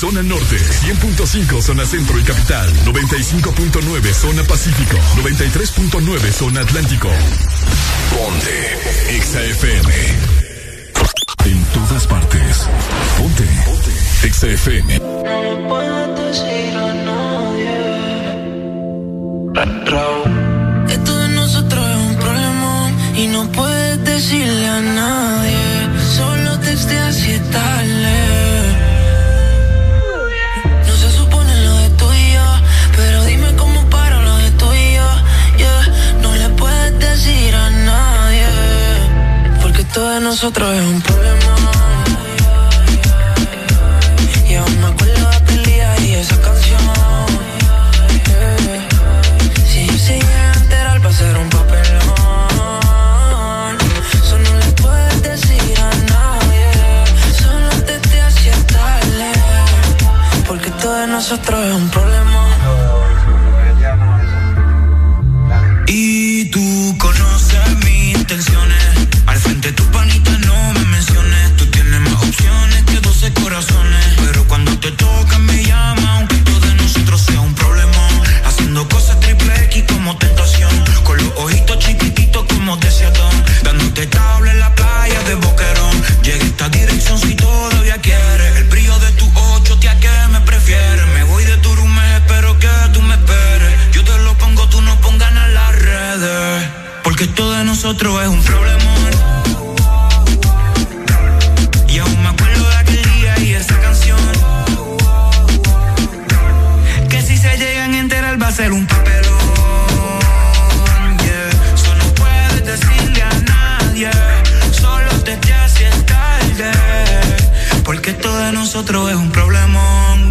89.3 zona norte, 100.5 zona centro y capital, 95.9 zona pacífico, 93.9 zona atlántico. Ponte XAFM. En todas partes. Ponte. Ponte. XAFM. No puedes decir a nadie. Esto de nosotros es un problema y no puedes decirle a nadie. Solo texteas si es nosotros es un problema. Y aún me acuerdo de aquel día y esa canción. Si yo llega a enterar va a un papelón. Eso no le puedes decir a nadie. Solo te hacía tarde. Porque todo de nosotros es un problema. Nosotros es un problema. Y aún me acuerdo de aquel día y esa canción. Que si se llegan a enterar va a ser un papelón. Yeah. Solo puedes decirle a nadie. Solo te te haces tarde. Porque esto de nosotros es un problemón.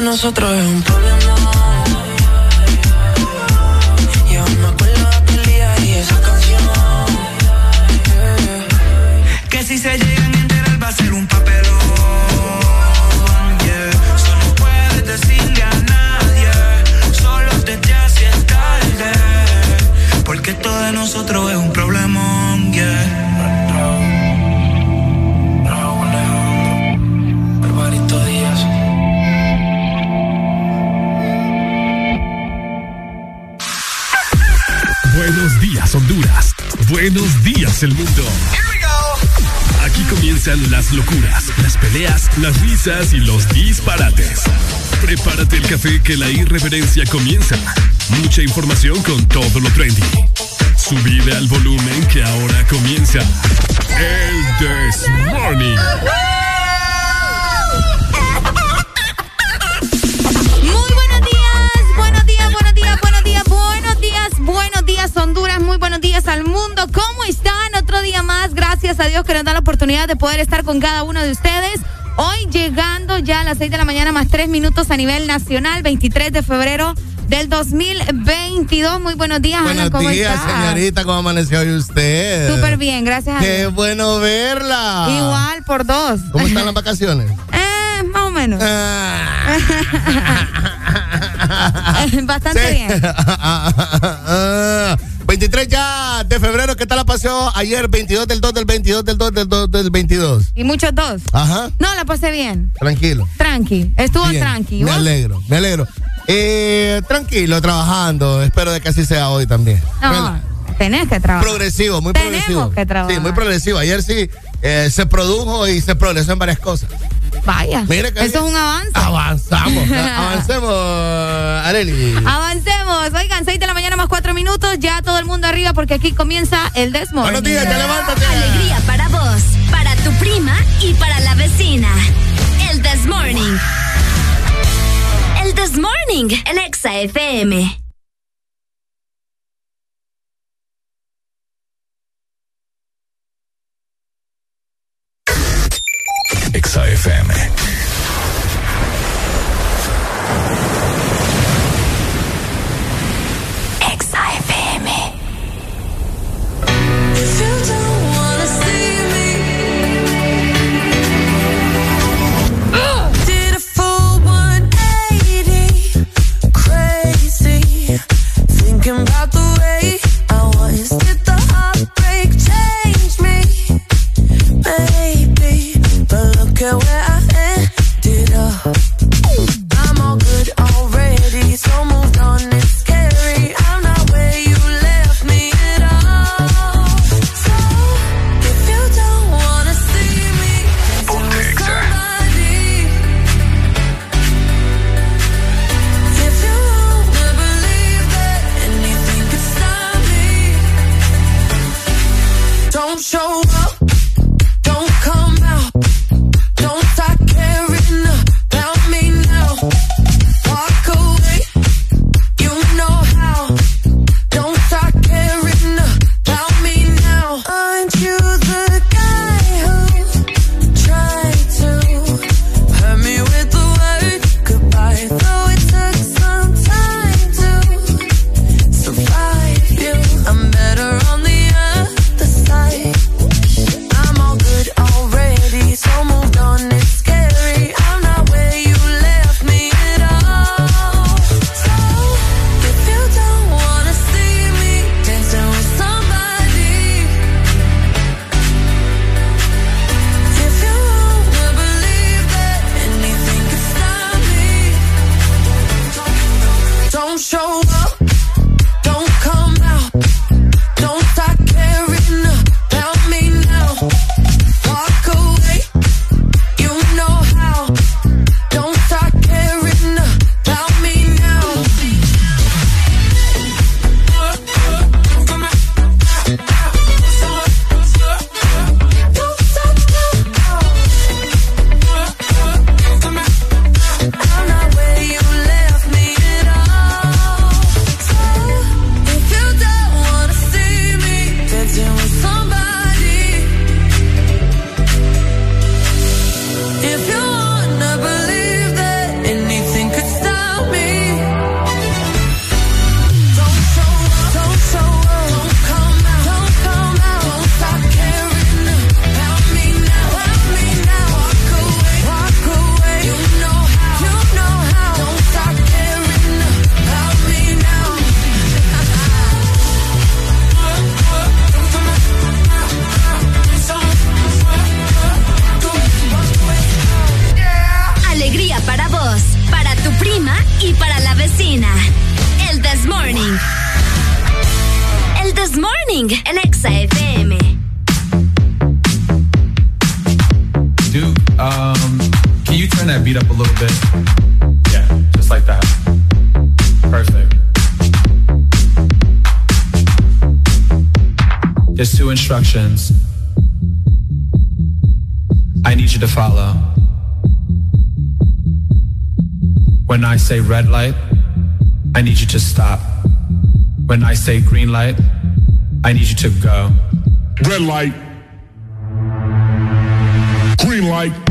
Nosotros es un problema. Y aún me acuerdo de aquel día y esa canción. Que si se El mundo. Aquí comienzan las locuras, las peleas, las risas y los disparates. Prepárate el café que la irreverencia comienza. Mucha información con todo lo trendy. Subide al volumen que ahora comienza. El This Morning. Muy buenos días, buenos días, buenos días, buenos días, buenos días, buenos días Honduras, muy buenos días al mundo. ¿Cómo están? Otro día más, gracias a Dios que nos da la oportunidad de poder estar con cada uno de ustedes. Hoy llegando ya a las 6 de la mañana más 3 minutos a nivel nacional, 23 de febrero del 2022. Muy buenos días, Ana, Buenos ¿cómo días, señorita. ¿Cómo amaneció hoy usted? Súper bien, gracias a Qué Dios. bueno verla. Igual, por dos. ¿Cómo están las vacaciones? Eh, más o menos. Ah. Bastante Sí. bien. 23 ya de febrero, ¿qué tal la pasó ayer? 22 del 2 del 22 del 2 del 2 del 22. Y muchos dos. Ajá, No, la pasé bien. tranquilo. Tranqui. Estuvo Bien, tranqui. Me alegro, me alegro. Eh, tranquilo, trabajando. Espero de que así sea hoy también. No, tenés que trabajar. progresivo, muy Tenemos progresivo. que trabajar. Sí, muy progresivo. Ayer sí eh, se produjo y se progresó en varias cosas. Vaya. Mira que Eso es un avance. Avanzamos. avancemos, Areli. Avancemos. Oigan, 6 de la mañana más 4 minutos. Ya todo el mundo arriba porque aquí comienza el desmo. Buenos días, te levántate. Alegría para vos, para tu prima y para la vecina. El This Morning. El This Morning en Exa FM. XAFM. care where I ended up. I'm all good already, so much. Exa I say red light, I need you to stop. When I say green light, I need you to go. Red light. Green light.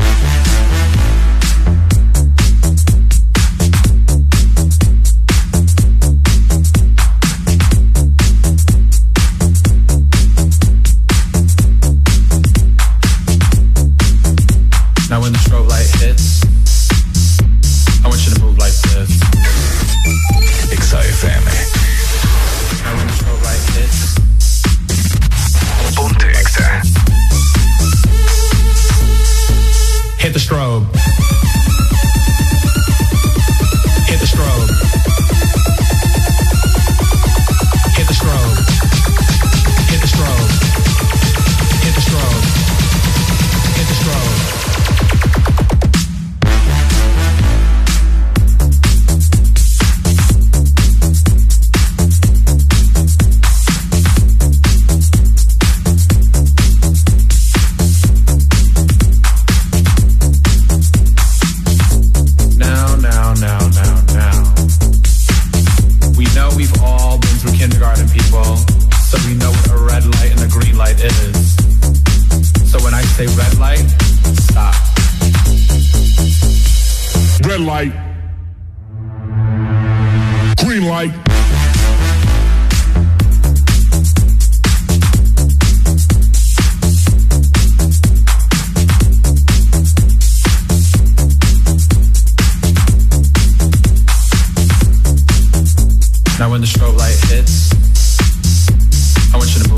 Red light, green light. Now when the strobe light hits, I want you to move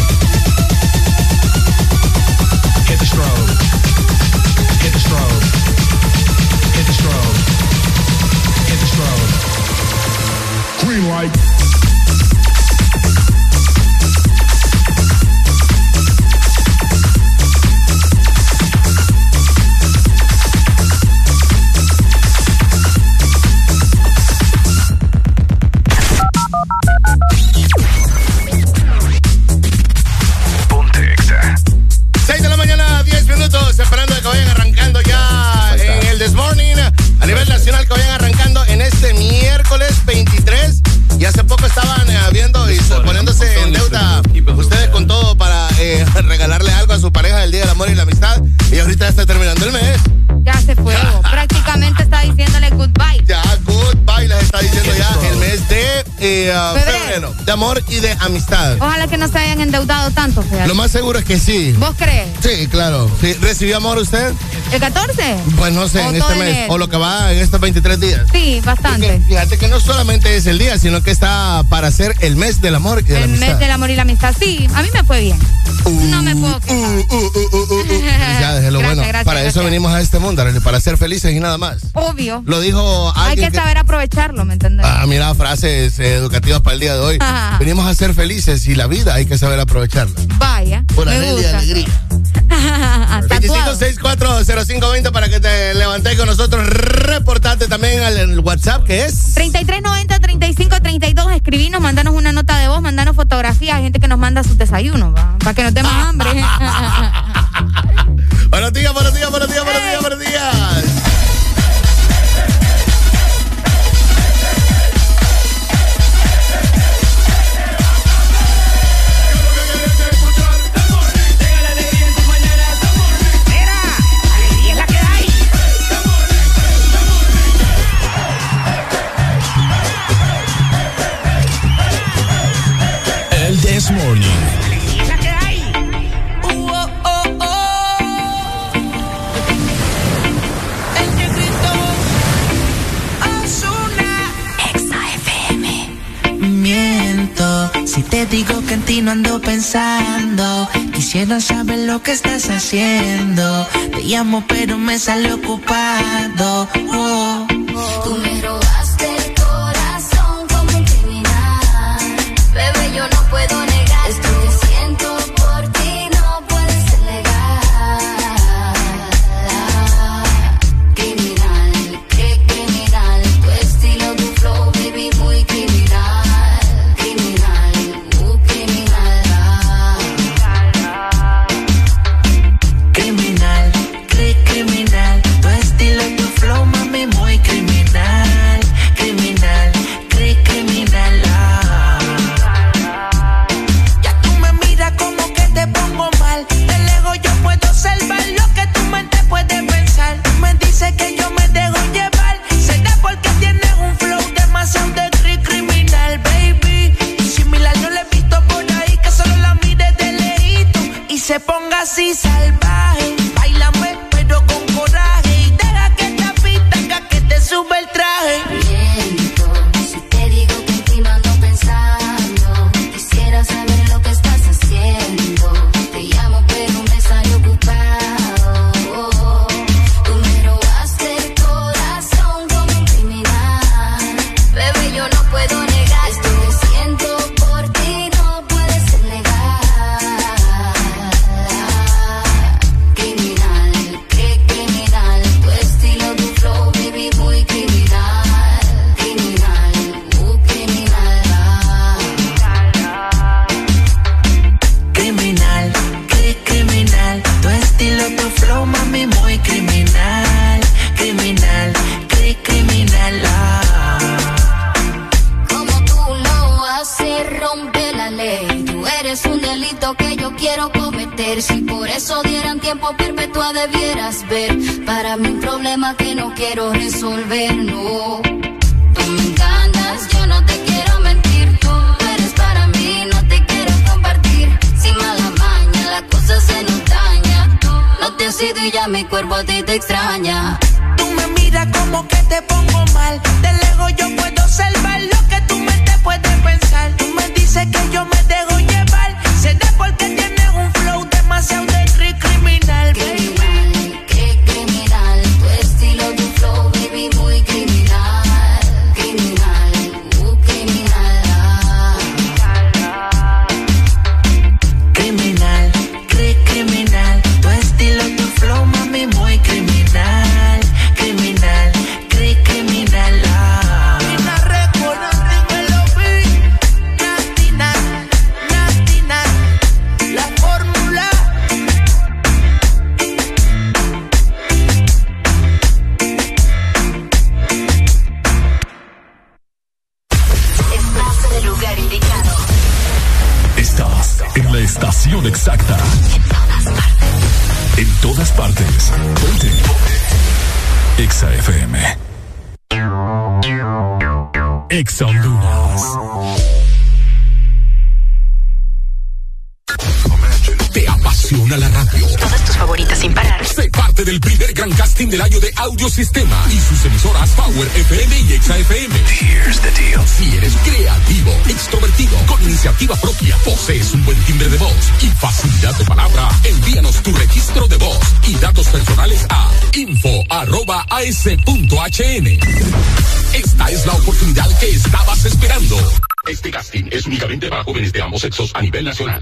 Del Amor y la Amistad. Y ahorita ya está terminando el mes. Ya se fue. Prácticamente está diciéndole goodbye. Ya, goodbye, les está diciendo ya el mes de eh, ah, Febrero. febrero, de amor y de amistad. Ojalá que no se hayan endeudado tanto, fíjate. Lo más seguro es que sí. ¿Vos crees? Sí, claro. Sí, ¿Recibió amor usted? ¿El 14? Pues no sé, O en este el mes. O lo que va en estos 23 días. Sí, bastante. Porque fíjate que no solamente es el día, sino que está para ser el mes del amor y de la El amistad. mes del amor y la amistad. Sí, a mí me fue bien. No me puedo quejar. Uh, uh, uh, uh, uh, uh. Felicidades, es lo Gracias, bueno. gracias, para eso venimos a este mundo, para ser felices y nada más. Obvio. Lo dijo Hay alguien que saber aprovecharlo, ¿me entendés? Ah, mira, frases eh, educativas para el día de hoy. Ajá. Venimos a ser felices y la vida hay que saber aprovecharla. Vaya. Por me Arely gusta. Alegría. Tatuado. 25640520 para que te levantes con nosotros. Reportate también al WhatsApp que es. 3390-3532, escribinos, mandanos una nota de voz, mandanos fotografías, hay gente que nos manda sus desayunos, para que no demos hambre. Quisiera saber lo que estás haciendo. Te llamo, pero me sale ocupado. Oh. Te pongo mal. De lejos yo 11.hn. Esta es la oportunidad que estabas esperando. Este casting es únicamente para jóvenes de ambos sexos a nivel nacional.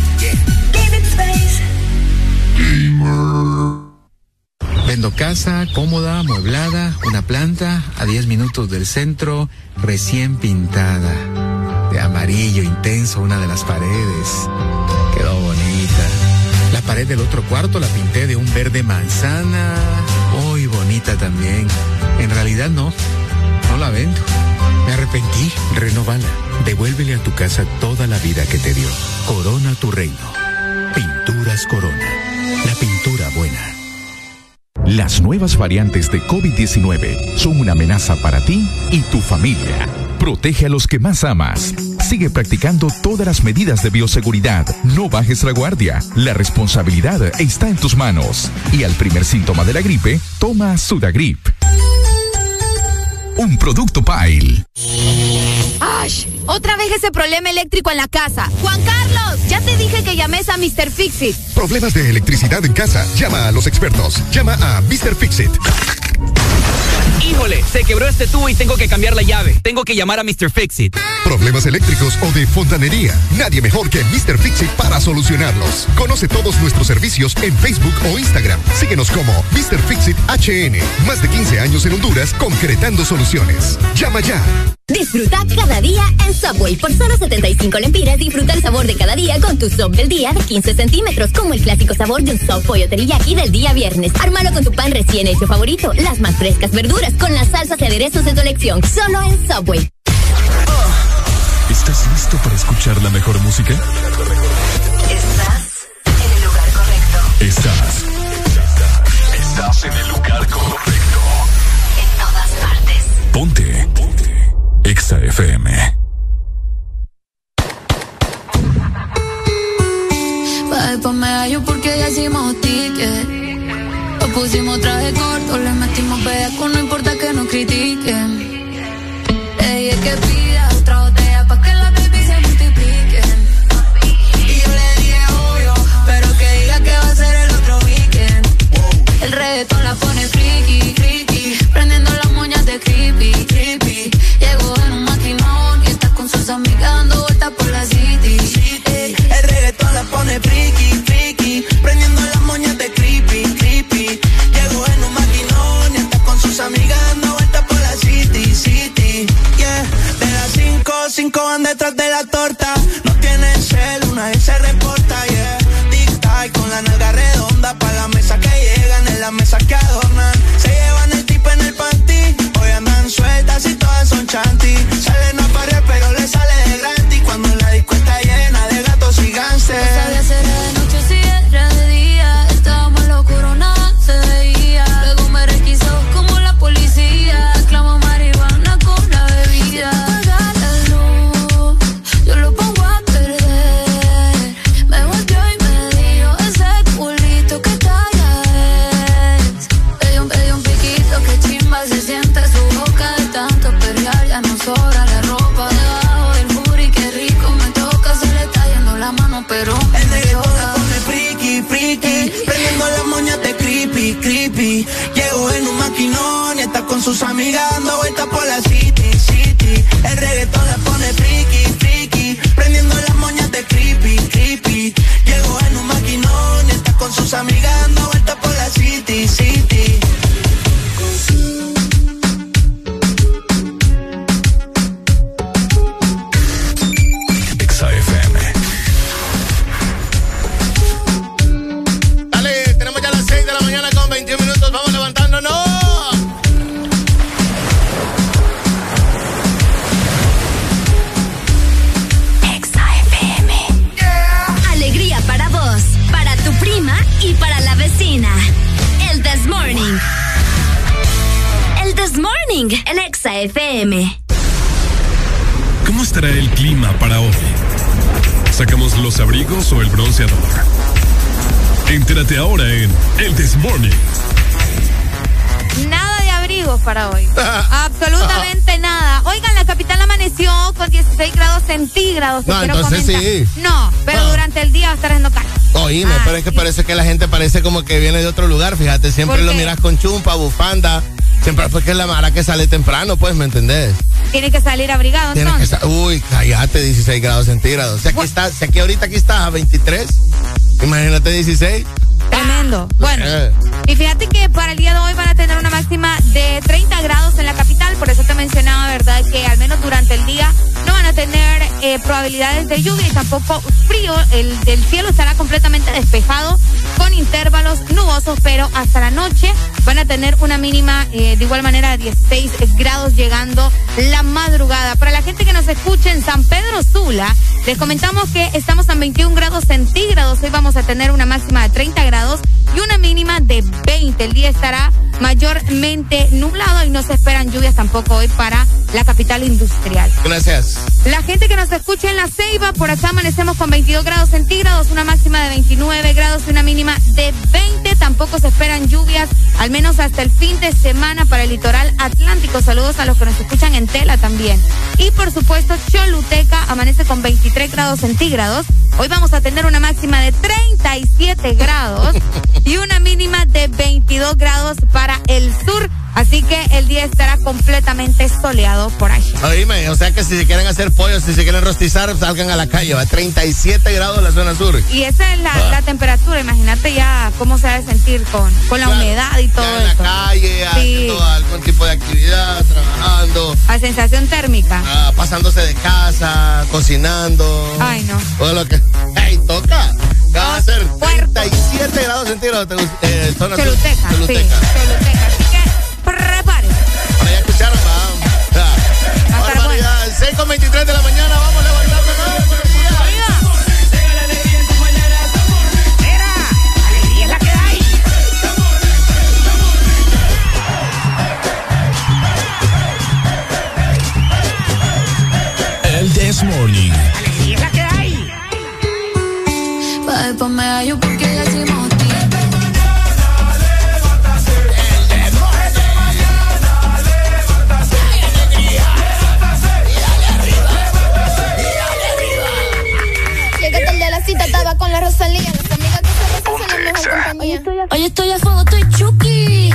Vendo casa, cómoda, mueblada, una planta a 10 minutos del centro, recién pintada. De amarillo intenso una de las paredes. Quedó bonita. La pared del otro cuarto la pinté de un verde manzana. Muy bonita también. En realidad no, no la vendo. Me arrepentí. Renovala. Devuélvele a tu casa toda la vida que te dio. Corona tu reino. Pinturas Corona. La pintura buena. Las nuevas variantes de COVID-19 son una amenaza para ti y tu familia. Protege a los que más amas. Sigue practicando todas las medidas de bioseguridad. No bajes la guardia. La responsabilidad está en tus manos. Y al primer síntoma de la gripe, toma Sudagrip. Un producto Pile. Ash, otra vez ese problema eléctrico en la casa. Juan Carlos, ya te dije que llames a Mr. Fixit. Problemas de electricidad en casa. Llama a los expertos. Llama a Mr. Fixit. Híjole, se quebró este tubo y tengo que cambiar la llave. Tengo que llamar a Mr. Fixit. Problemas eléctricos o de fontanería. Nadie mejor que Mr. Fixit para solucionarlos. Conoce todos nuestros servicios en Facebook o Instagram. Síguenos como Mr. Fixit HN. Más de 15 años en Honduras concretando soluciones. Llama ya. Disfruta cada día en Subway. Por solo 75 lempiras, disfruta el sabor de cada día con tu sub del día de 15 centímetros, como el clásico sabor de un sub pollo teriyaki del día viernes. Ármalo con tu pan recién hecho favorito, las más frescas verduras con las salsas y aderezos de tu elección. Solo en Subway. ¿Estás listo para escuchar la mejor música? Estás en el lugar correcto. Estás. Estás en el lugar correcto. En todas partes. Ponte. Ponte. Exa FM. Pusimos traje corto, le metimos pedazo, no importa cinco, van detrás de la torta. No tiene cel, una vez se reporta, parece como que viene de otro lugar, fíjate, siempre ¿Por lo miras con chumpa, bufanda, siempre porque es la mara que sale temprano, pues, ¿me entendés? Tiene que salir abrigado Tienes que entonces. sa- Uy, cállate, 16 grados centígrados. Si aquí, está, si aquí ahorita aquí estás a 23, imagínate 16. Tremendo. Bueno, Eh. y fíjate que para el día de hoy van a tener una máxima de 30 grados en la capital, por eso te mencionaba, ¿verdad? Que al menos durante el día no van a tener eh, probabilidades de lluvia y tampoco frío. El, el cielo estará completamente despejado con intervalos nubosos, pero hasta la noche van a tener una mínima eh, de igual manera de 16 grados llegando la madrugada. Para la gente que nos escucha en San Pedro Sula, les comentamos que estamos a 21 grados centígrados. Hoy vamos a tener una máxima de 30 grados y una mínima de 20. El día estará mayormente nublado y no se esperan lluvias tampoco hoy para la capital industrial. Gracias. La gente que nos escucha en La Ceiba, por acá amanecemos con 22 grados centígrados, una máxima de 29 grados y una mínima de 20. Tampoco se esperan lluvias, al menos hasta el fin de semana para el litoral atlántico. Saludos a los que nos escuchan en Tela también. Y por supuesto, Choluteca amanece con 23 grados centígrados. Hoy vamos a tener una máxima de 37 grados y una mínima de 22 grados para el sur. Así que el día estará completamente soleado por allá. Oíme, o sea que si se quieren hacer pollos, si se quieren rostizar, salgan a la calle, va a 37 grados en la zona sur. Y esa es la, Ah. la temperatura, imagínate ya cómo se debe sentir con, con la humedad y todo en la eso. calle, Sí. haciendo algún tipo de actividad, trabajando, A sensación térmica. ah, pasándose de casa, cocinando. Ay, no. Todo lo que. ¡Ey, toca! Va a ser 37 grados centígrados. Eh, zona sur. Choluteca, sí. Choluteca. A estar Barbaridad. 6 con 23 de la mañana, vamos levantando. Alegría es la que hay. El This Morning. Rosalía, las amigas de Hoy estoy a fuego, estoy chuki.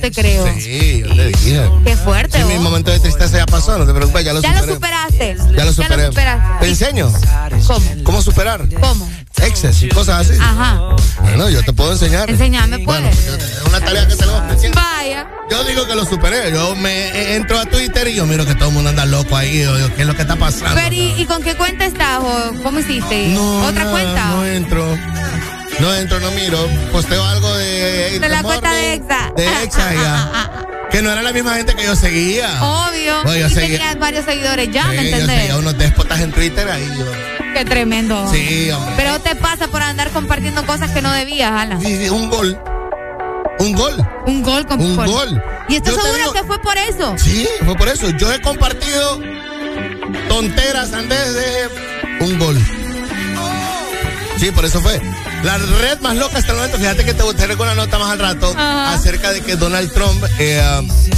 Te creo. Sí, yo te dije. Qué fuerte, Sí, mi momento de tristeza ya pasó, no te preocupes, ya lo Ya lo superaste. Ya lo superé. superaste. ¿Te enseño? ¿Cómo? ¿Cómo superar? ¿Cómo? Exes y cosas así. Ajá. Bueno, yo te puedo enseñar. Enseñame, pues. Bueno, es una tarea que te lo Vaya. Yo digo que lo superé. Yo me entro a Twitter y yo miro que todo el mundo anda loco ahí. Yo digo, ¿qué es lo que está pasando? Pero, ¿y, y con qué cuenta estás o cómo hiciste? No, ¿Otra nada, cuenta? No entro. No entro, no miro. Posteo algo de. De la cuenta de Exa. De Exa, ya. Que no era la misma gente que yo seguía. Obvio. Yo y seguía- tenías varios seguidores ya, Sí, ¿me yo entendés? seguía unos déspotas en Twitter ahí. Yo. Qué tremendo. Sí, hombre. Pero te pasa por andar compartiendo cosas que no debías, Alan. Sí, sí, un gol. Un gol. Un gol con Un gol. ¿Y estoy Yo te seguro digo- que fue por eso? Sí, fue por eso. Yo he compartido tonteras antes de un gol. Sí, por eso fue. La red más loca hasta el momento, fíjate que te gustaría con una nota más al rato Ajá. acerca de que Donald Trump, eh,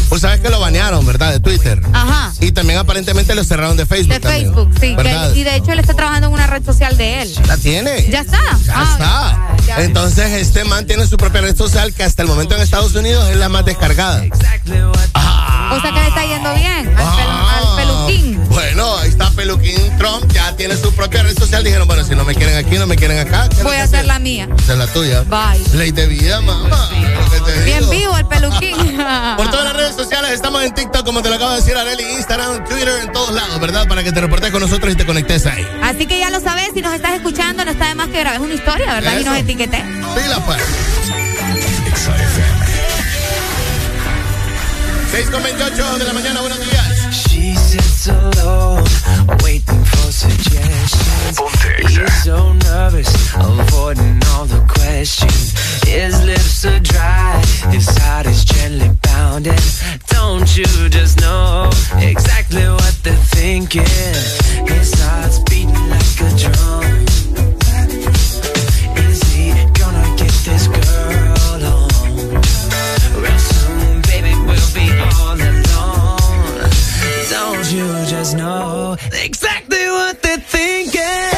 pues sabes que lo banearon, ¿verdad? De Twitter. Ajá. Y también aparentemente lo cerraron de Facebook. De también. Facebook, sí. que- ¿Verdad? y de hecho él está trabajando en una red social de él. ¿La tiene? ¿Ya está? Ya Ah, está. ya. Entonces este man tiene su propia red social que hasta el momento en Estados Unidos es la más descargada. O sea que le está yendo bien Ah. Tiene su propia red social. Dijeron, bueno, si no me quieren aquí, no me quieren acá. ¿qué es lo Voy a hacer la mía. Esa es la tuya. Bye. Ley de vida, mamá. Bien vivo el peluquín. Por todas las redes sociales estamos en TikTok, como te lo acabo de decir, Areli, Instagram, Twitter, en todos lados, ¿verdad? Para que te reportes con nosotros y te conectes ahí. Así que ya lo sabes, si nos estás escuchando, no está de más que grabes una historia, ¿verdad? Y nos etiquetes. Pila, pues. 6 con 28 de la mañana, buenos días. Alone, waiting for suggestions. He's so nervous, avoiding all the questions. His lips are dry, his heart is gently pounding. Don't you just know exactly what they're thinking? His heart's beating like a drum. Is he gonna get this girl exactly what they're thinking?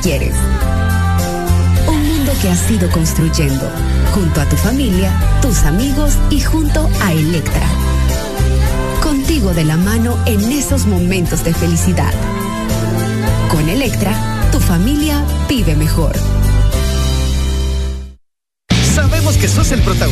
Quieres. Un mundo que has ido construyendo junto a tu familia, tus amigos y junto a Electra. Contigo de la mano en esos momentos de felicidad. Con Electra, tu familia vive mejor. Sabemos que sos el protagonista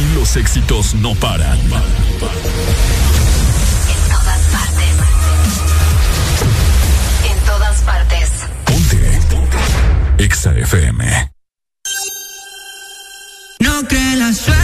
Aquí los éxitos no paran. En todas partes. En todas partes. EXA FM. No cree la suerte.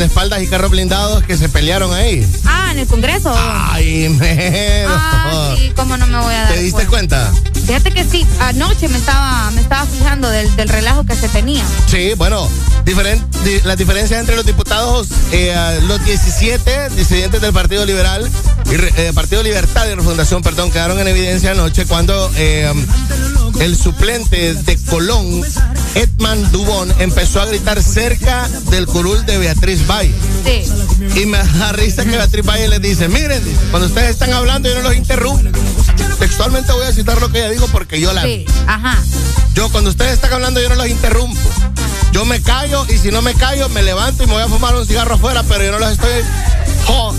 Guardaespaldas y carros blindados que se pelearon ahí. Ah, en el Congreso. Ay, mero. Ah, sí, cómo no me voy a dar ¿Te diste cuenta? Fíjate que sí, anoche me estaba, me estaba fijando del, del relajo que se tenía. Sí, bueno, diferen- di- las diferencias entre los diputados, eh, los 17 disidentes del Partido Liberal y eh, Partido Libertad y Refundación, perdón, quedaron en evidencia anoche cuando eh, el suplente de Colón, Edman Dubón, empezó a gritar cerca del curul de Beatriz Valle. Sí. Y me da risa que Beatriz Valle les dice, miren, cuando ustedes están hablando yo no los interrumpo. Textualmente voy a citar lo que ella dijo porque yo la. Sí, ajá. Yo cuando ustedes están hablando yo no los interrumpo. Yo me callo y si no me callo me levanto y me voy a fumar un cigarro afuera, pero yo no los estoy jo-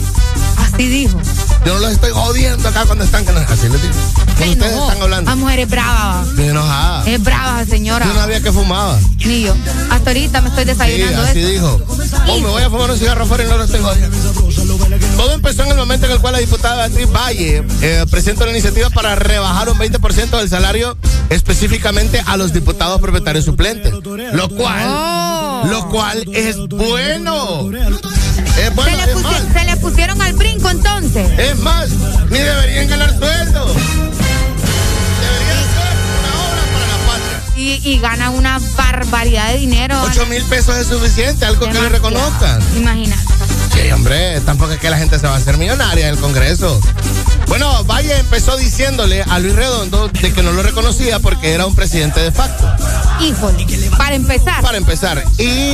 Así dijo. yo no los estoy jodiendo acá cuando están así les digo. Cuando ustedes están hablando. La mujer es brava. Estoy enojada. Es brava, señora. Yo no había que fumaba. Ni yo. Hasta ahorita me estoy Sí, desayunando así eso. dijo. Oh, me voy a fumar un cigarro afuera y no lo estoy jodiendo. Todo empezó en el momento en el cual la diputada Beatriz Valle eh, presentó la iniciativa para rebajar un 20% del salario específicamente a los diputados propietarios suplentes. Lo cual, Oh. lo cual es bueno. Es Se le, es pusi- más. se le pusieron al brinco entonces. Es más, ni deberían ganar sueldo. Y, y gana una barbaridad de dinero. 8 mil pesos es suficiente, algo que le reconozcan. Imagínate. Sí, hombre, tampoco es que la gente se va a hacer millonaria en el Congreso. Bueno, Valle empezó diciéndole a Luis Redondo de que no lo reconocía porque era un presidente de facto. Híjole. Para empezar. Para empezar. Y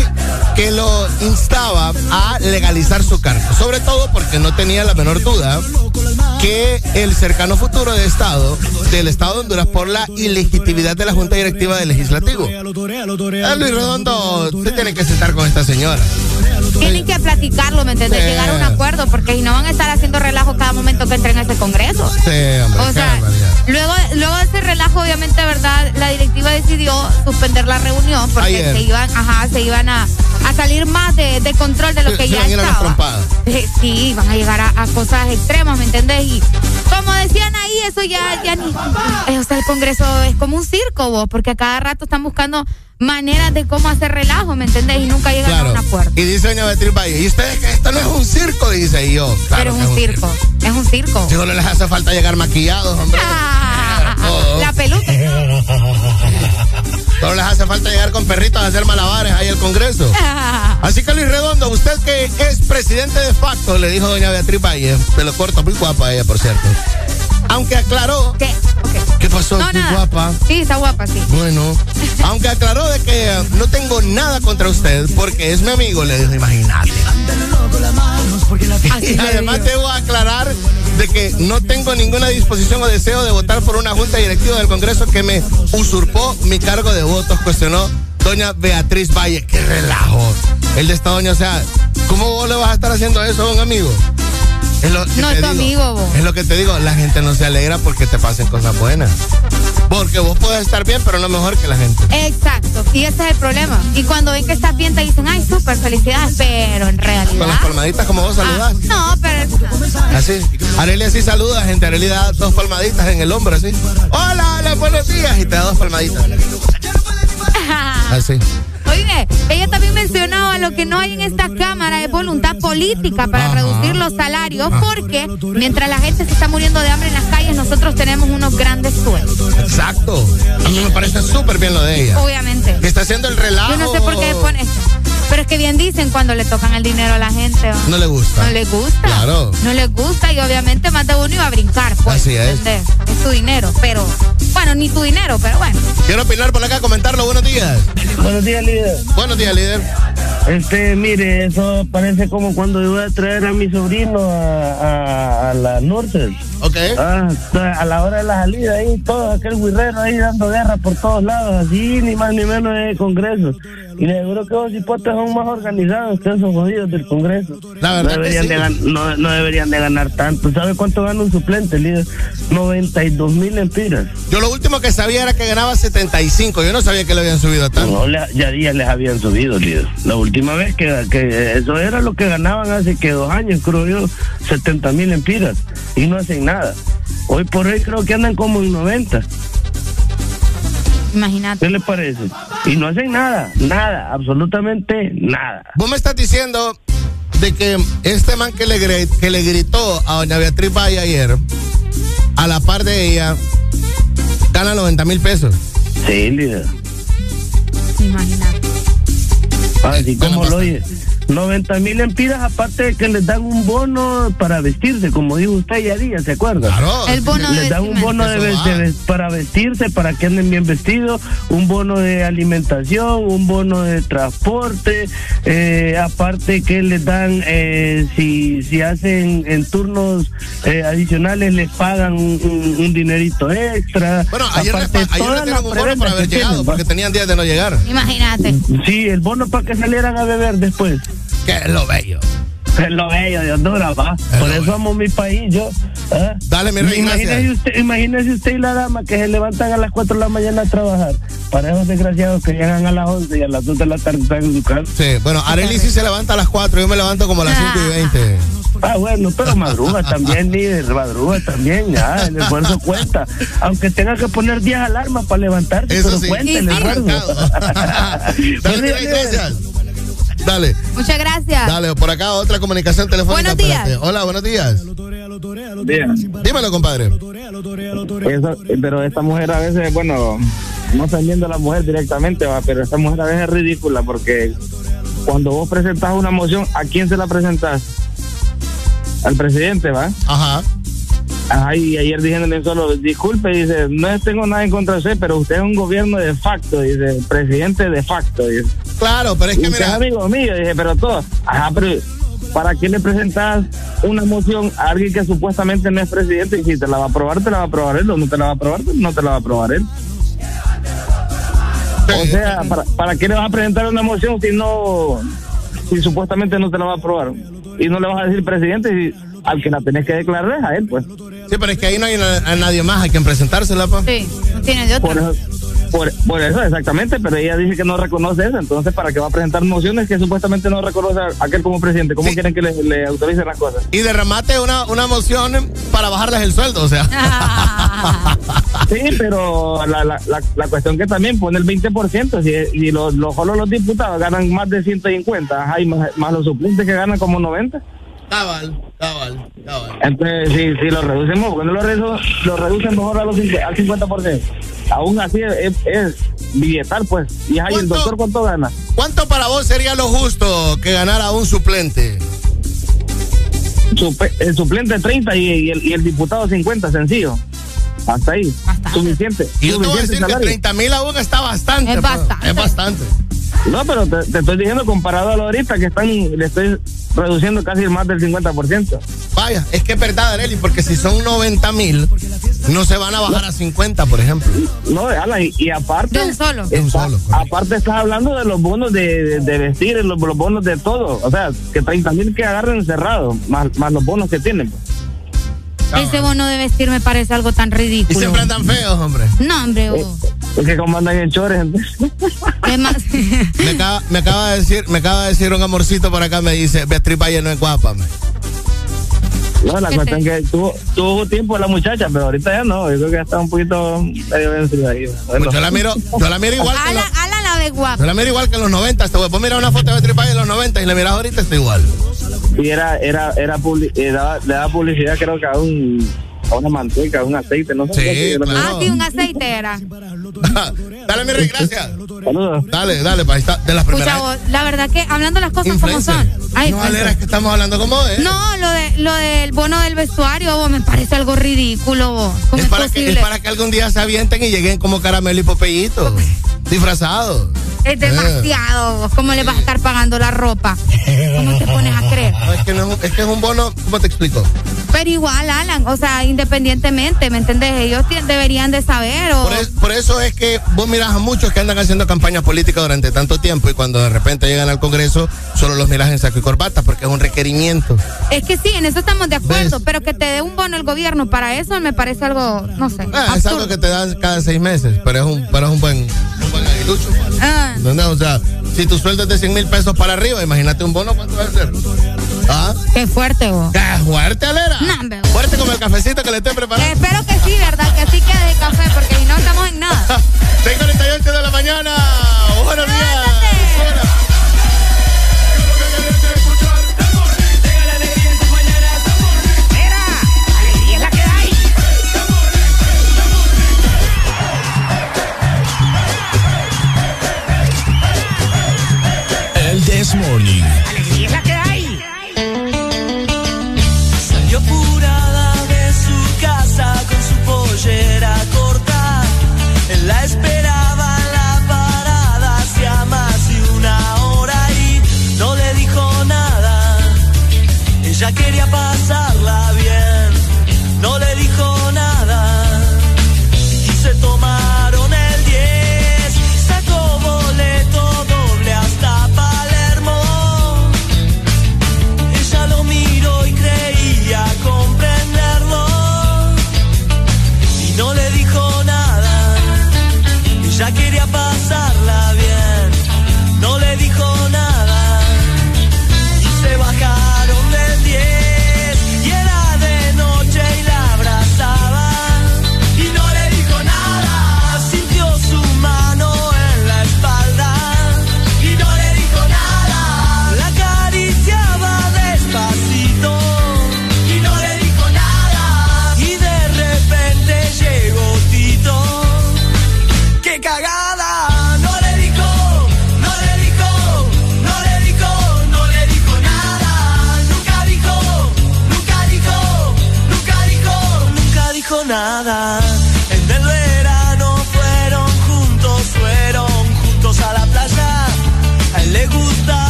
que lo instaba a legalizar su cargo. Sobre todo porque no tenía la menor duda que el cercano futuro de Estado, del Estado de Honduras, por la ilegitimidad de la Junta Directiva del Legislativo. A Luis Redondo se tiene que sentar con esta señora. Tienen que platicarlo, ¿me entiendes? Sí. Llegar a un acuerdo, porque si no van a estar haciendo relajo cada momento que entren a ese Congreso. Sí, hombre, O sea, luego, luego de ese relajo, obviamente, ¿verdad? La directiva decidió suspender la reunión porque Ayer. se iban, ajá, se iban a, a salir más de, de control de lo que ya estaba. Eh, Sí, van a llegar a, a cosas extremas, ¿me entendés? Y como decían ahí, eso ya, ya ni. eh, o sea, el Congreso es como un circo, vos, porque a cada rato están buscando maneras de cómo hacer relajo, ¿me entendés? Y nunca llegan a un acuerdo. Y dice doña Beatriz Valle, ¿y ustedes que esto no es un circo? Dice y yo. Claro Pero es un circo, es un circo. Si no les hace falta llegar maquillados, hombre. La peluca. Solo les hace falta llegar con perritos a hacer malabares ahí al Congreso. Así que Luis Redondo, usted que es presidente de facto, le dijo doña Beatriz Valle, te lo corto, muy guapa ella, por cierto. Aunque aclaró. ¿Qué? ¿Qué pasó? No, guapa. Sí, está guapa, sí. Bueno, aunque aclaró de que eh, no tengo nada contra usted porque es mi amigo, le dijo, imagínate. Y además debo aclarar de que no tengo ninguna disposición o deseo de votar por una junta directiva del Congreso que me usurpó mi cargo de votos, cuestionó doña Beatriz Valle. ¡Qué relajo! El de esta doña, o sea, ¿cómo vos le vas a estar haciendo eso a un amigo? Es lo que No es tu amigo, vos. Es lo que te digo, la gente no se alegra porque te pasen cosas buenas. Porque vos puedes estar bien, pero no mejor que la gente. Exacto, y ese es el problema. Y cuando ven que estás bien, te dicen, ay, súper felicidades, pero en realidad. Con las palmaditas como vos saludás. No, pero. Así. Arelia así saluda, gente. Arelia da dos palmaditas en el hombro, así. Hola, hola, buenos días. Y te da dos palmaditas. Así. Oye, ella también mencionaba lo que no hay en esta Cámara es voluntad política para Ajá. reducir los salarios, porque mientras la gente se está muriendo de hambre en las calles, nosotros tenemos unos grandes sueldos. Exacto. A mí me parece súper bien lo de ella. Obviamente. Está haciendo el relajo. Yo no sé por qué pone esto. Pero es que bien dicen cuando le tocan el dinero a la gente. No le gusta. No le gusta. Claro. No le gusta y obviamente más de uno iba a brincar. Pues, Así es. ¿entendés? Es tu dinero, pero. Bueno, ni tu dinero, pero bueno. Quiero opinar por acá, comentarlo. Buenos días. Buenos días, líder. Buenos días, líder. Este, mire, eso parece como cuando yo voy a traer a mi sobrino a, a, a la Norte. Ok. Ah, a la hora de la salida ahí, todo aquel guirrero ahí dando guerra por todos lados, así ni más ni menos de Congreso. Y le aseguro que los hipotes son más organizados que esos jodidos del Congreso. La verdad no que deberían, sí. de no, no deberían de ganar tanto. ¿Sabe cuánto gana un suplente, líder? 92 mil empiras. Yo lo último que sabía era que ganaba 75. Yo no sabía que le habían subido a tanto. No, ya días les habían subido, líder. La última vez que, que eso era lo que ganaban hace que dos años, creo yo, 70 mil empiras. Y no hacen nada. Hoy por hoy creo que andan como en 90. Imagínate. ¿Qué le parece? Y no hacen nada, nada, absolutamente nada. Vos me estás diciendo de que este man que le, gre- que le gritó a doña Beatriz Valle ayer, a la par de ella, gana 90 mil pesos. Sí, líder. Imagínate. Así como lo oye. 90 mil empiras, aparte de que les dan un bono para vestirse, como dijo usted ya día, ¿se acuerda? Claro. El bono les dan un bono de, de para vestirse, para que anden bien vestidos, un bono de alimentación, un bono de transporte, eh, aparte que les dan, eh, si, si hacen en turnos eh, adicionales, les pagan un, un- un dinerito extra. Bueno, ayer, le, Aparte, pa- ayer le todas dieron las un bono para haber llegado, tienen, porque tenían días de no llegar. Imagínate. Sí, el bono para que salieran a beber después. Que es lo bello. Es lo bello de Honduras, va. Es Por eso bello. amo mi país, yo. ¿ah? Dale, mi rey, imagínese usted, imagínese usted y la dama que se levantan a las 4 de la mañana a trabajar. Para esos desgraciados que llegan a las 11 y a las 2 de la tarde están en su casa. Sí, bueno, Arely sí se levanta a las 4, yo me levanto como a las 5 y 20. Ah, bueno, pero madruga también, líder, madruga también, ya, el esfuerzo cuenta. Aunque tenga que poner 10 alarmas para levantarse, Eso pero sí. cuenta el esfuerzo. Gracias. Dale, Muchas gracias. dale, por acá otra comunicación telefónica. Buenos días. espérate. Hola, buenos días. Dímelo, compadre. Pero esta mujer a veces, bueno, no ofendiendo a la mujer directamente, va, pero esta mujer a veces es ridícula porque cuando vos presentás una moción, ¿a quién se la presentás? Al presidente, ¿va? Ajá. Ajá, y ayer dijeron solo, disculpe, dice, no tengo nada en contra de usted, pero usted es un gobierno de facto, dice, presidente de facto, dice. Claro, pero es que es mira, amigo mío, dije, pero todo. Ajá, pero ¿para qué le presentas una moción a alguien que supuestamente no es presidente? Y si te la va a aprobar, te la va a aprobar él, o no te la va a aprobar, no te la va a aprobar él. O sea, ¿para, ¿para qué le vas a presentar una moción si no, si supuestamente no te la va a aprobar? Y no le vas a decir presidente y al que la tenés que declarar es a él, pues. sí, pero es que ahí no hay a nadie más a quien presentársela, pa. Sí, no tiene de Por otra. eso, por, por eso, exactamente, pero ella dice que no reconoce eso, entonces ¿para qué va a presentar mociones que supuestamente no reconoce a aquel como presidente? ¿Cómo Sí. quieren que le, le autoricen las cosas? Y derramate una, una moción para bajarles el sueldo, o sea. Ah, Sí, pero la, la, la, la cuestión que también pone el 20%, si, si los, los, solo los diputados ganan más de 150, hay más, más los suplentes que ganan como 90. Cabal, cabal, cabal. Entonces, si, si lo reducimos, ¿por qué no lo, redu- lo reducen mejor a los, cincu- al 50%? Aún así es, es billetal, pues. Y ahí el doctor, ¿cuánto gana? ¿Cuánto para vos sería lo justo que ganara un suplente? Supe- el suplente 30 y, y el, y el diputado 50, sencillo. Hasta ahí. Bastante. Suficiente. Y yo te voy a Suficiente decir que salario. 30 mil aún está bastante. Es pa. bastante. Es bastante. No, pero te, te estoy diciendo comparado a lo ahorita que están, le estoy reduciendo casi más del 50%. Vaya, es que es verdad, Areli, porque si son 90 mil, no se van a bajar a 50, por ejemplo. No, Alan, y, y aparte. De un solo. De un está- solo, aparte estás hablando de los bonos de, de, de vestir, los, los bonos de todo. O sea, que 30 mil que agarren cerrado, más, más los bonos que tienen. pues. Ese bono de vestir me parece algo tan Y ridículo. siempre andan feos, hombre. No, hombre, oh. Es que como andan en chores, entonces. ¿Qué más? Me acaba, me acaba de decir, me acaba de decir un amorcito por acá, me dice, Beatriz Valle no es guapa. me. No, la cuestión que tuvo, tuvo tiempo la muchacha, pero ahorita ya no. Yo creo que ya está un poquito medio vencida ahí. Bueno, Pues yo la miro, yo la miro igual que ala la ve guapa. la miro igual que en los 90. Este, vos miras una foto de Valle en los 90 y le miras ahorita, está igual. y era, era, era eh, daba- le daba publicidad creo que a un a una manteca, a un aceite, no sé. Sí, qué, claro. Ah, sí, un aceite era. dale, mi rey, gracias. Saludos. Dale, dale, pa, ahí está, de las Escucha primeras. vos, la verdad que hablando las cosas como Influencer. son. Ay, no, pues, Valera, es que estamos hablando como es. no, lo de lo del bono del vestuario vos, me parece algo ridículo vos. ¿Cómo es, es, para que, es para que algún día se avienten y lleguen como caramelo y popeyito disfrazado. Es demasiado, eh. ¿Cómo le vas a estar pagando la ropa? ¿Cómo te pones a creer? Es, que es un bono, ¿cómo te explico? Pero igual, Alan, o sea, independientemente, ¿me entendés? Ellos deberían de saber. O... Por, eso es que vos miras a muchos que andan haciendo campañas políticas durante tanto tiempo y cuando de repente llegan al Congreso, solo los miras en saco y corbata porque es un requerimiento. Es que sí, en eso estamos de acuerdo, pero que te dé un bono el gobierno para eso me parece algo, no sé. Ah, es algo que te dan cada seis meses, pero es un, pero es un buen pagadilucho. Ah. ¿Entendés? O sea, si tu sueldo es de 100 mil pesos para arriba, imagínate un bono, ¿cuánto va a ser? ¿Ah? Qué fuerte vos. Qué fuerte, Alera. No, fuerte como el cafecito que le estoy preparando. Espero que sí, ¿verdad? Que sí quede el café, porque si no estamos en nada. 6.48 de la mañana. Buenos días.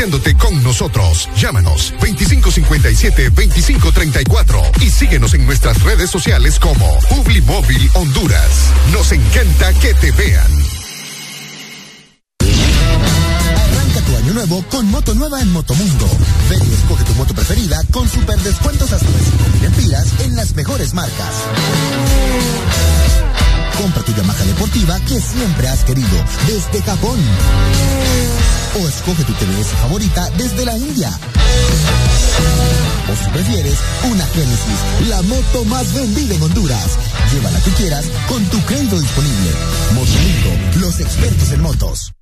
Ventas anunciándote con nosotros. Llámanos 2557-2534 y síguenos en nuestras redes sociales como Publimóvil Honduras. Nos encanta que te vean. Arranca tu año nuevo con moto nueva en Motomundo. Ven y escoge tu moto preferida con super descuentos hasta de 5.000 empiras en las mejores marcas. Compra tu Yamaha deportiva que siempre has querido desde Japón. O escoge tu TVS favorita desde la India. O si prefieres, una Genesis, la moto más vendida en Honduras. Llévala que quieras con tu crédito disponible. Motomundo, los expertos en motos.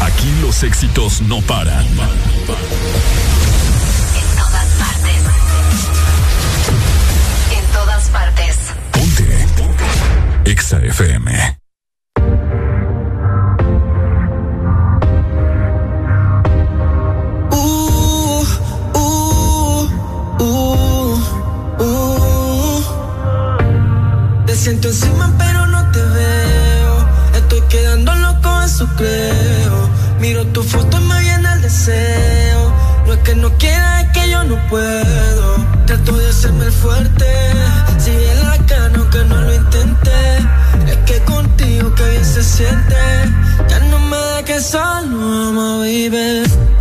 Aquí los éxitos no paran. En todas Exa FM. Uh, uh, uh, siento encima pero no te veo. Estoy quedando loco, eso creo. Miro tu foto y me viene el deseo. No es que no quiera, es que yo no puedo. Trato de hacerme el fuerte. Si en la cana, aunque no lo intenté. Es que contigo que bien se siente. Ya no me dejes solo, ama, baby.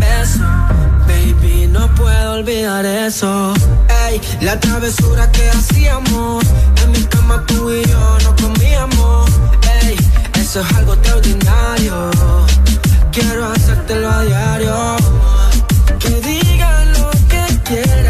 Beso. Baby, no puedo olvidar eso. Ey, la travesura que hacíamos en mi cama tú y yo no comíamos. Ey, eso es algo extraordinario. Quiero hacértelo a diario. Que digan lo que quieran.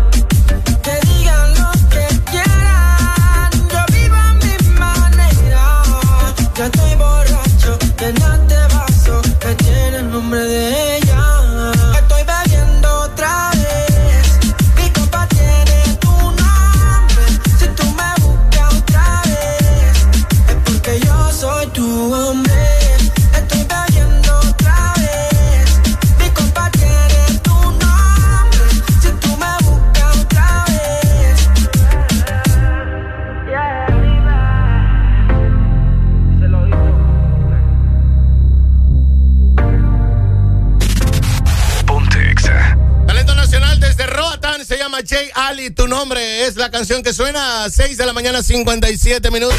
Nombre es la canción que suena a 6 de la mañana, 57 minutos.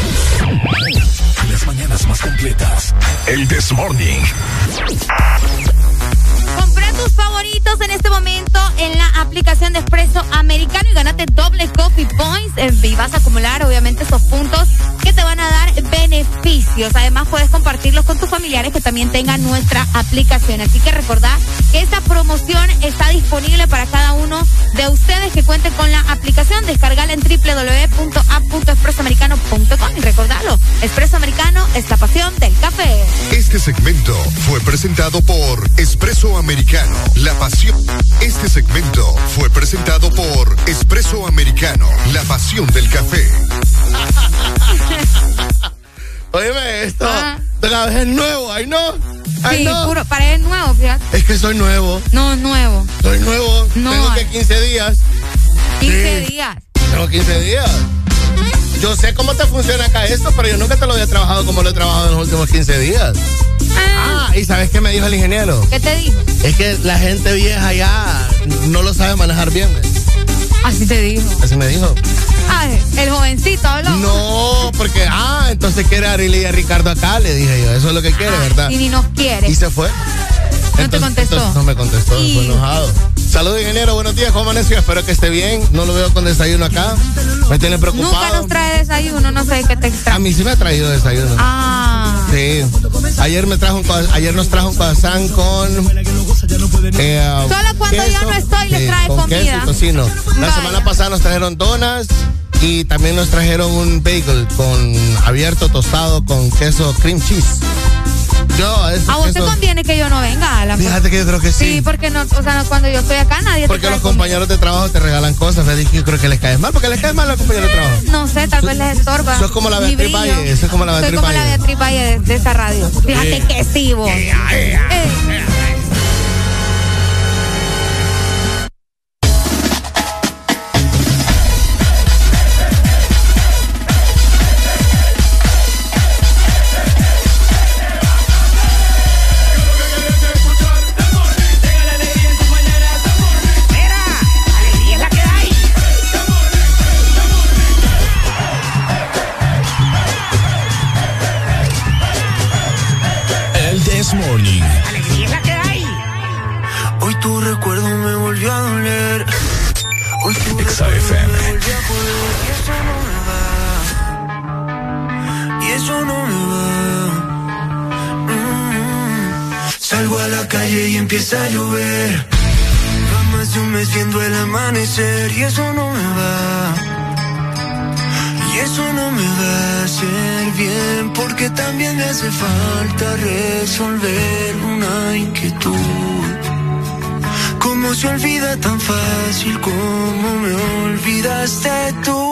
Las mañanas más completas. El This Morning. Compré tus favoritos en este momento en la aplicación de Espresso Americano y gánate doble coffee points y vas a acumular obviamente esos puntos te van a dar beneficios. Además puedes compartirlos con tus familiares que también tengan nuestra aplicación. Así que recordad que esta promoción está disponible para cada uno de ustedes que cuenten con la aplicación. Descargala en www.app.expresoamericano.com y recordalo, Espresso Americano es la pasión del café. Este segmento fue presentado por Espresso Americano, la pasión. Este segmento fue presentado por Espresso Americano, la pasión del café. Óyeme, esto. La vez es nuevo, ay no. Ay, sí, no. puro, paredes nuevo, fíjate. Es que soy nuevo. No, nuevo. Soy nuevo. No. Tengo que 15 días. 15 Sí. días. Tengo 15 días. Yo sé cómo te funciona acá esto, pero yo nunca te lo había trabajado como lo he trabajado en los últimos 15 días. Ah, ¿y sabes qué me dijo el ingeniero? ¿Qué te dijo? Es que la gente vieja ya no lo sabe manejar bien. Así te dijo. Así me dijo. El jovencito habló. No, porque, ah, entonces quiere a Arely y a Ricardo acá, le dije yo. Eso es lo que quiere, ¿verdad? Y ni nos quiere. Y se fue. No te contestó. entonces no me contestó, Y- fue enojado. Saludos, ingeniero, buenos días, ¿cómo amaneció? Espero que esté bien. No lo veo con desayuno acá. Me tiene Nunca preocupado. nos trae desayuno, no sé qué te A extraña. mí sí me ha traído desayuno. Ah. Sí. Ayer me trajo un ayer nos trajo un croissant con eh, Solo cuando yo no estoy les Sí, trae con comida. queso y tocino. La Vaya. semana pasada nos trajeron donas y también nos trajeron un bagel con abierto tostado con queso cream cheese. Yo a A vos te conviene que yo no venga, Alan. Fíjate que yo creo que sí. Sí, porque no, o sea, cuando yo estoy acá nadie Porque te los compañeros de trabajo te regalan cosas. Y yo creo que les caes mal, porque les caes mal a los compañeros de trabajo. No sé, tal vez les estorba. Sos como la Beatriz. Valle, sos como la Soy Beatriz como la Valle. Beatriz Valle de, de esta radio. Fíjate que sí, vos. Eh. Se olvida tan fácil como me olvidaste tú?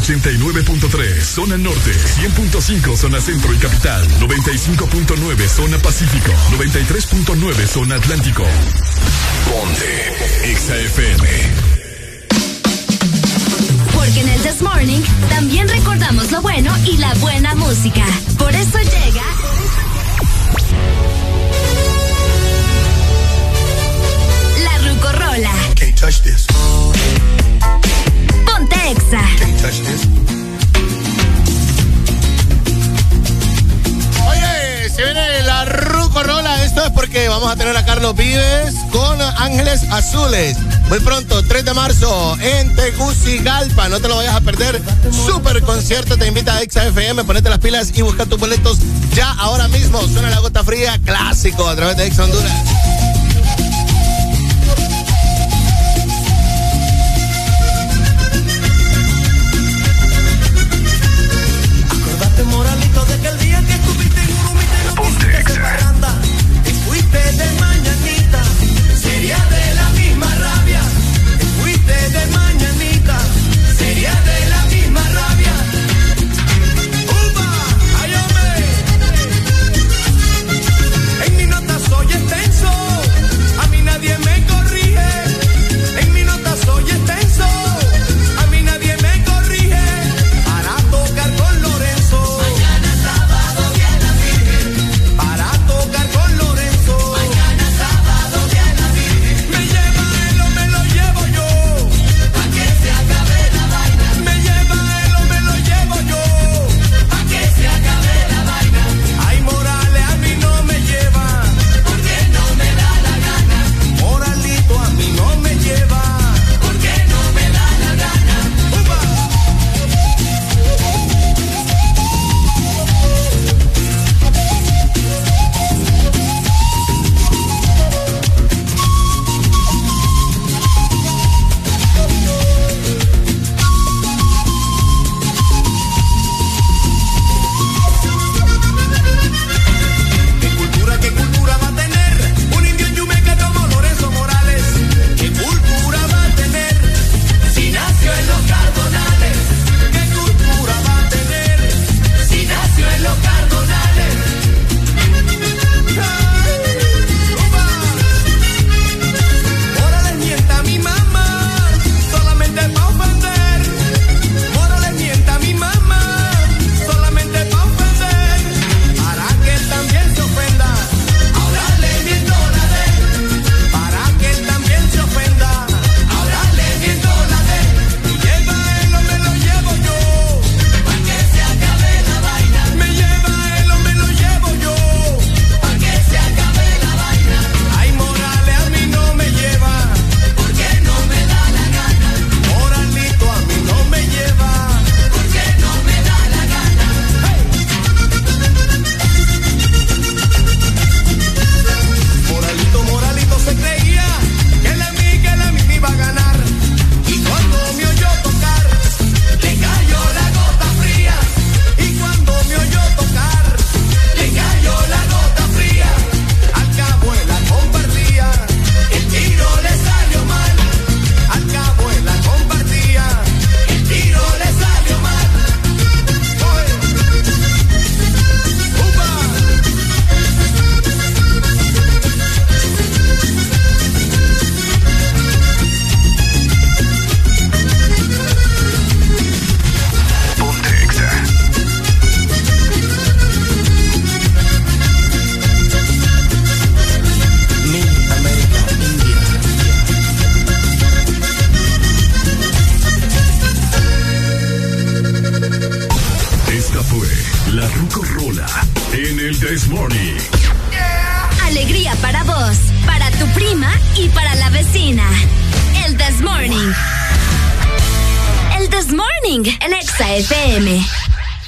89.3 zona norte, 100.5 zona centro y capital, 95.9 zona pacífico, 93.9 zona atlántico. Ponte XAFM. Porque en el This Morning también recordamos lo bueno y la buena música. Por eso llega. La Rucorola. Can't touch this. Exa. Oye, se viene la rucorola. Esto es porque vamos a tener a Carlos Vives con Ángeles Azules. Muy pronto, 3 de marzo, en Tegucigalpa. No te lo vayas a perder. Super concierto. Te invita a Exa FM. Ponete las pilas y busca tus boletos ya ahora mismo. Suena la gota fría clásico a través de Exa Honduras.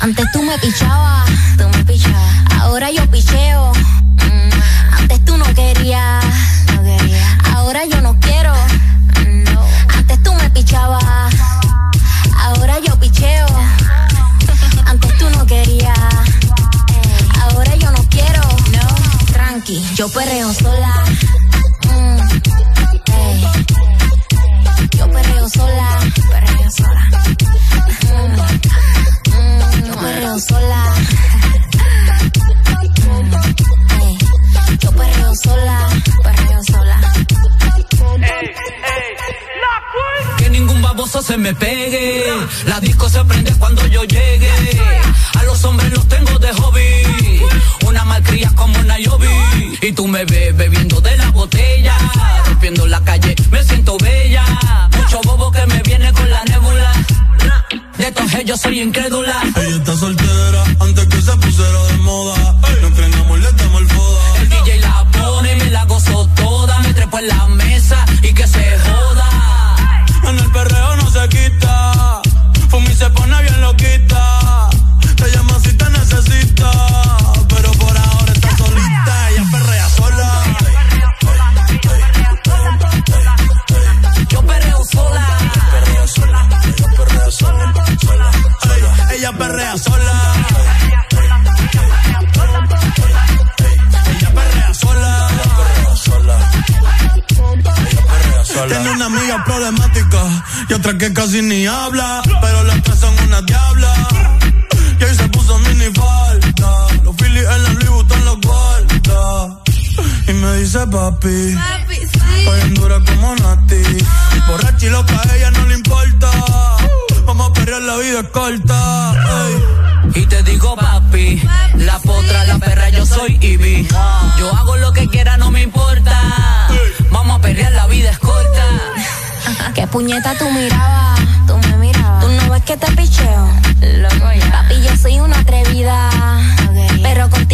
Antes tú me pichabas.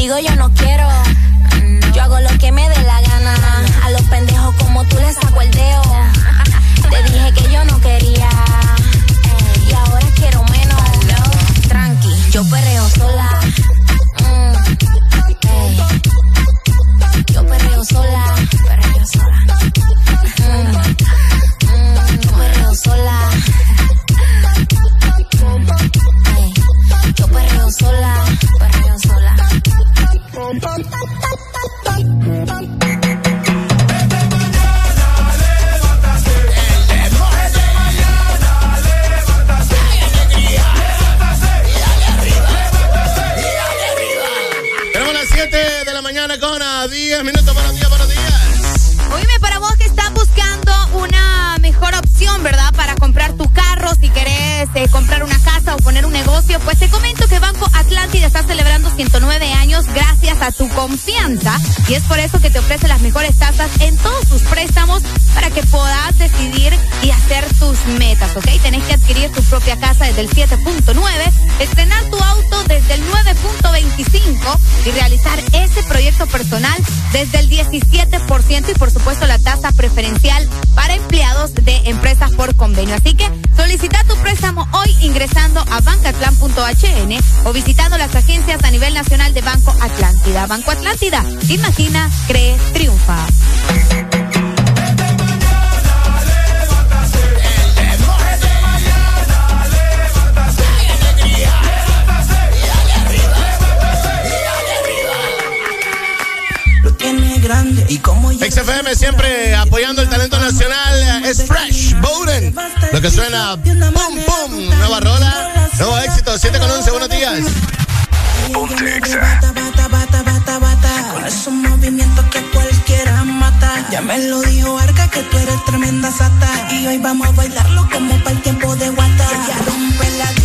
contigo yo no quiero. Mm, yo hago lo que me dé la gana. A los pendejos como tú les saco el dedo. Te dije que yo no quería. Y ahora quiero menos. Tranqui, yo perreo sola desde el 7.9, estrenar tu auto desde el 9.25 y realizar ese proyecto personal desde el 17% y por supuesto la tasa preferencial para empleados de empresas por convenio. Así que solicita tu préstamo hoy ingresando a bancatlan.hn o visitando las agencias a nivel nacional de Banco Atlántida. Banco Atlántida, imagina, cree, triunfa. XFM siempre apoyando el talento nacional. Es Fresh Bowden. Lo que suena. ¡Pum, pum! Nueva rola. Nuevo éxito. 7 con 11. Buenos días. Ponte Exa. Con esos movimientos que cualquiera mata. Ya me lo dijo Arca que tú eres tremenda sata. Y hoy vamos a bailarlo como para el tiempo de Guata. rompe la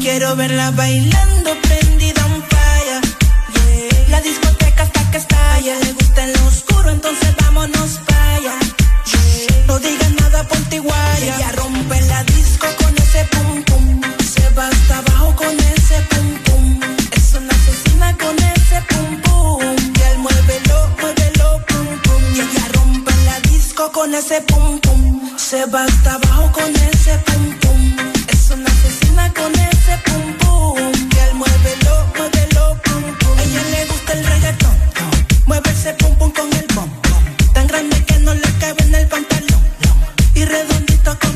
Quiero verla bailando prendida un falla. La discoteca hasta que estalla. Le gusta en lo oscuro, entonces vámonos para allá. No digas nada, ponte guaya. Ella rompe la disco con ese pum pum. Se va hasta abajo con ese pum pum. Es una asesina con ese pum pum. Y él muévelo, muévelo, pum pum. Y ella rompe la disco con ese pum pum. Se va hasta abajo con ese pum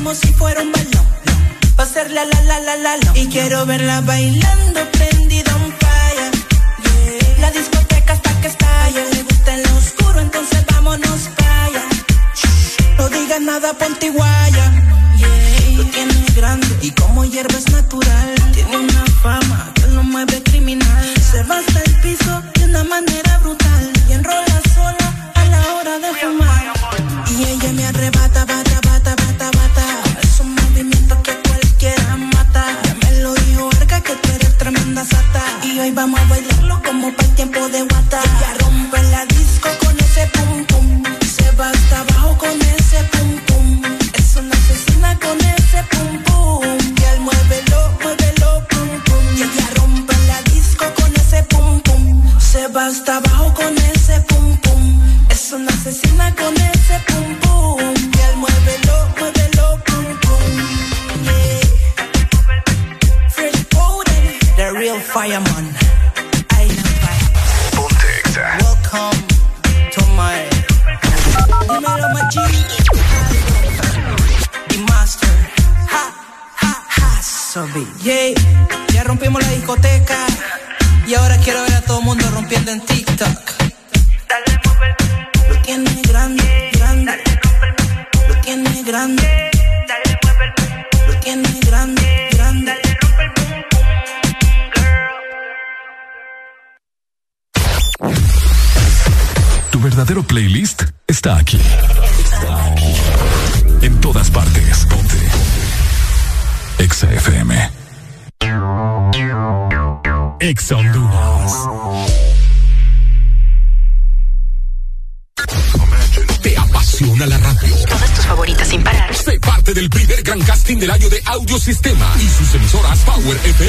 como si fuera un balón. Va a ser la la la la la la. Y quiero verla bailando prendida un fire. Yeah. La discoteca hasta que estalle. Le gusta en lo oscuro, entonces vámonos para. No digas nada, ponte guaya. Yeah. Lo grande y como hierba es natural. Tiene una fama que lo mueve criminal. Se va el piso de una manera brutal.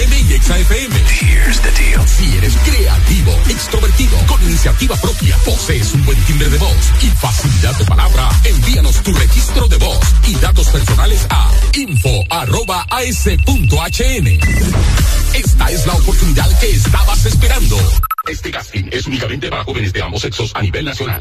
FM y Exa FM. Here's the deal. Si eres creativo, extrovertido, con iniciativa propia, posees un buen timbre de voz y facilidad de palabra, envíanos tu registro de voz y datos personales a info.as.hn. Esta es la oportunidad que estabas esperando. Este casting es únicamente para jóvenes de ambos sexos a nivel nacional.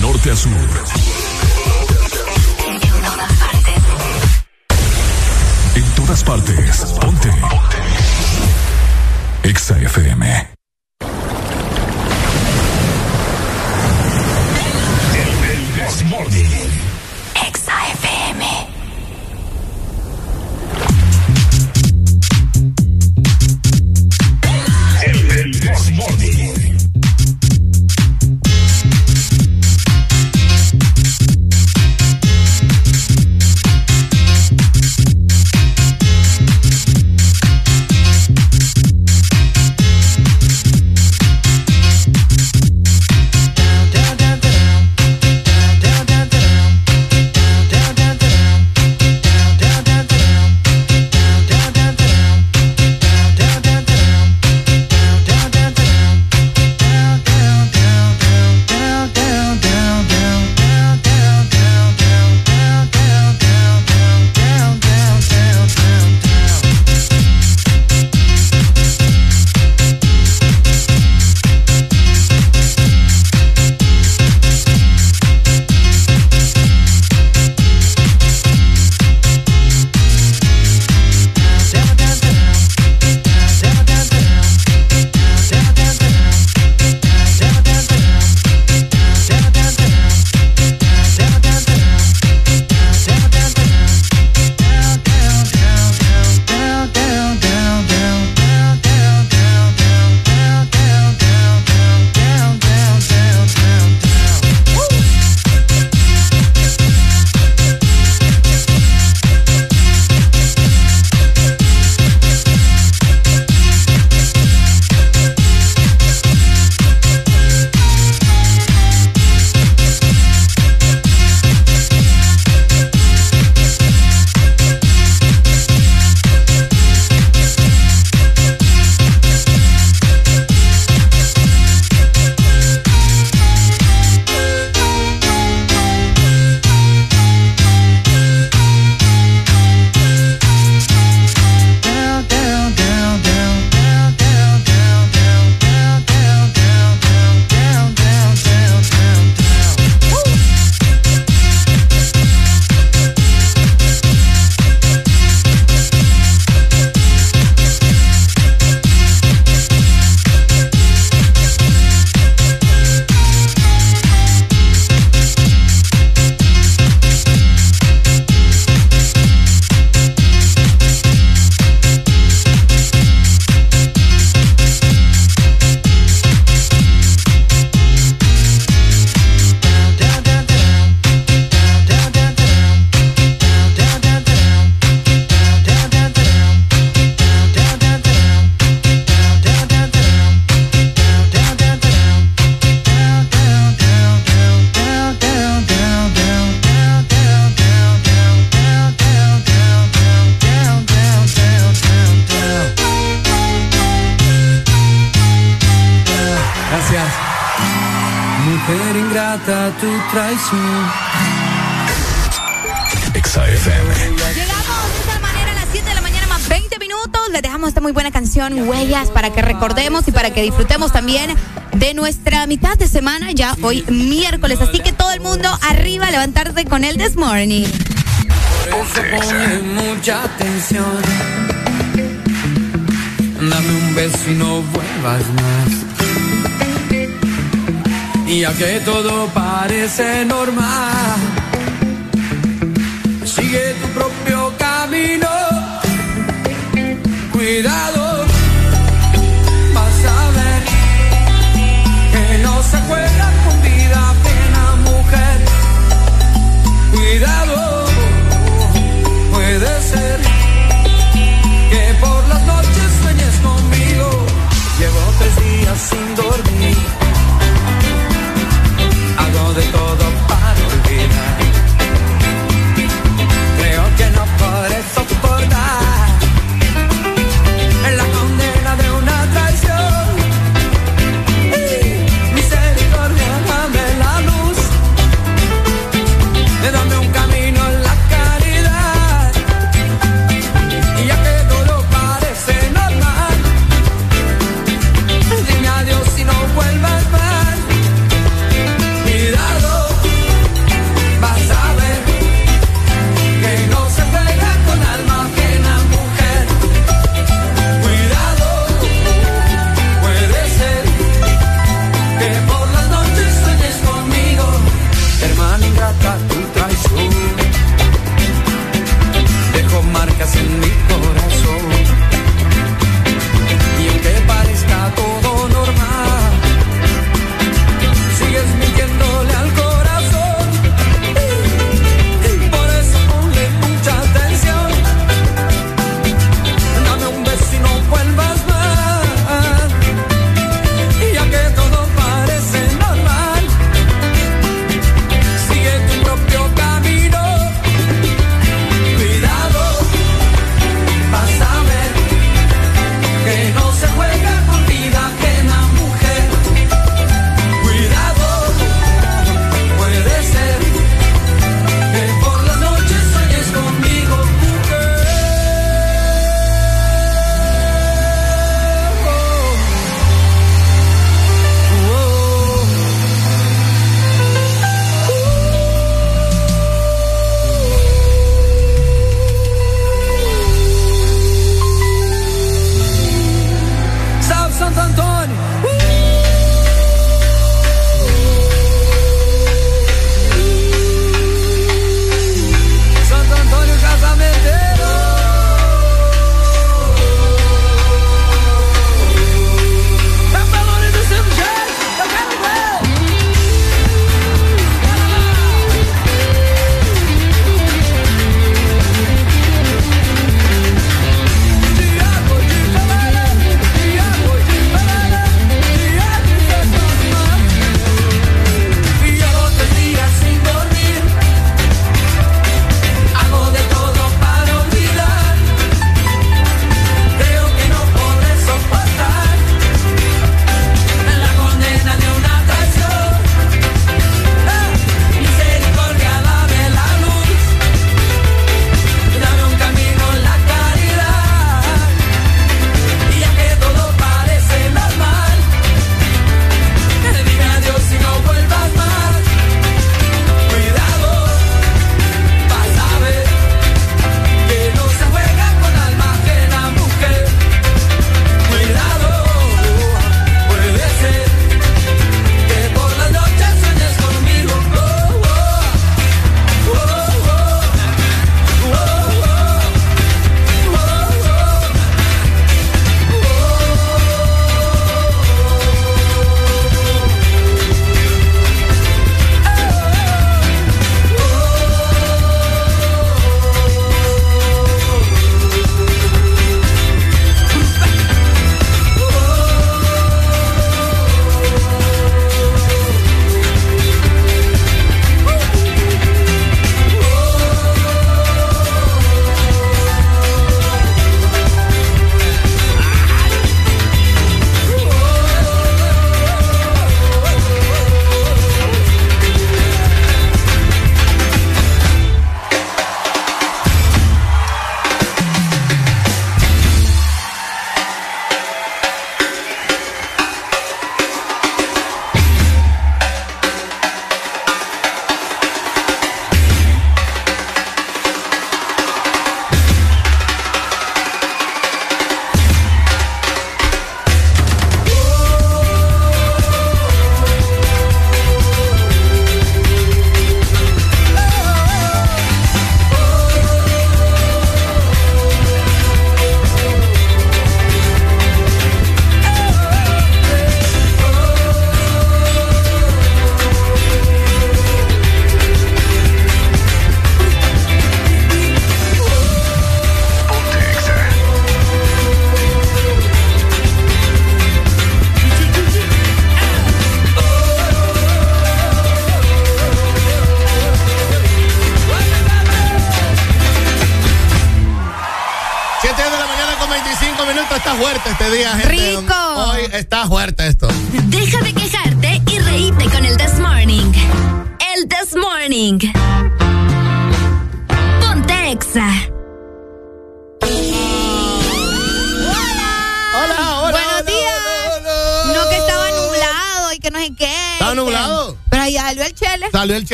Norte a sur. En todas partes. Ponte. Exa FM. Que disfrutemos también de nuestra mitad de semana, ya hoy miércoles. Así que todo el mundo arriba a levantarse con el This Morning. Mucha atención. Dame un beso y no vuelvas más. Y ya que todo parece normal, sigue tu propio camino. Cuidado,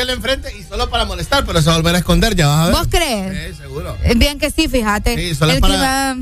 enfrente y solo para molestar, pero se va a volver a esconder, ya vas a ver. ¿Vos crees? Sí, seguro. Eh, Bien que sí, fíjate. Sí, solo el para- clima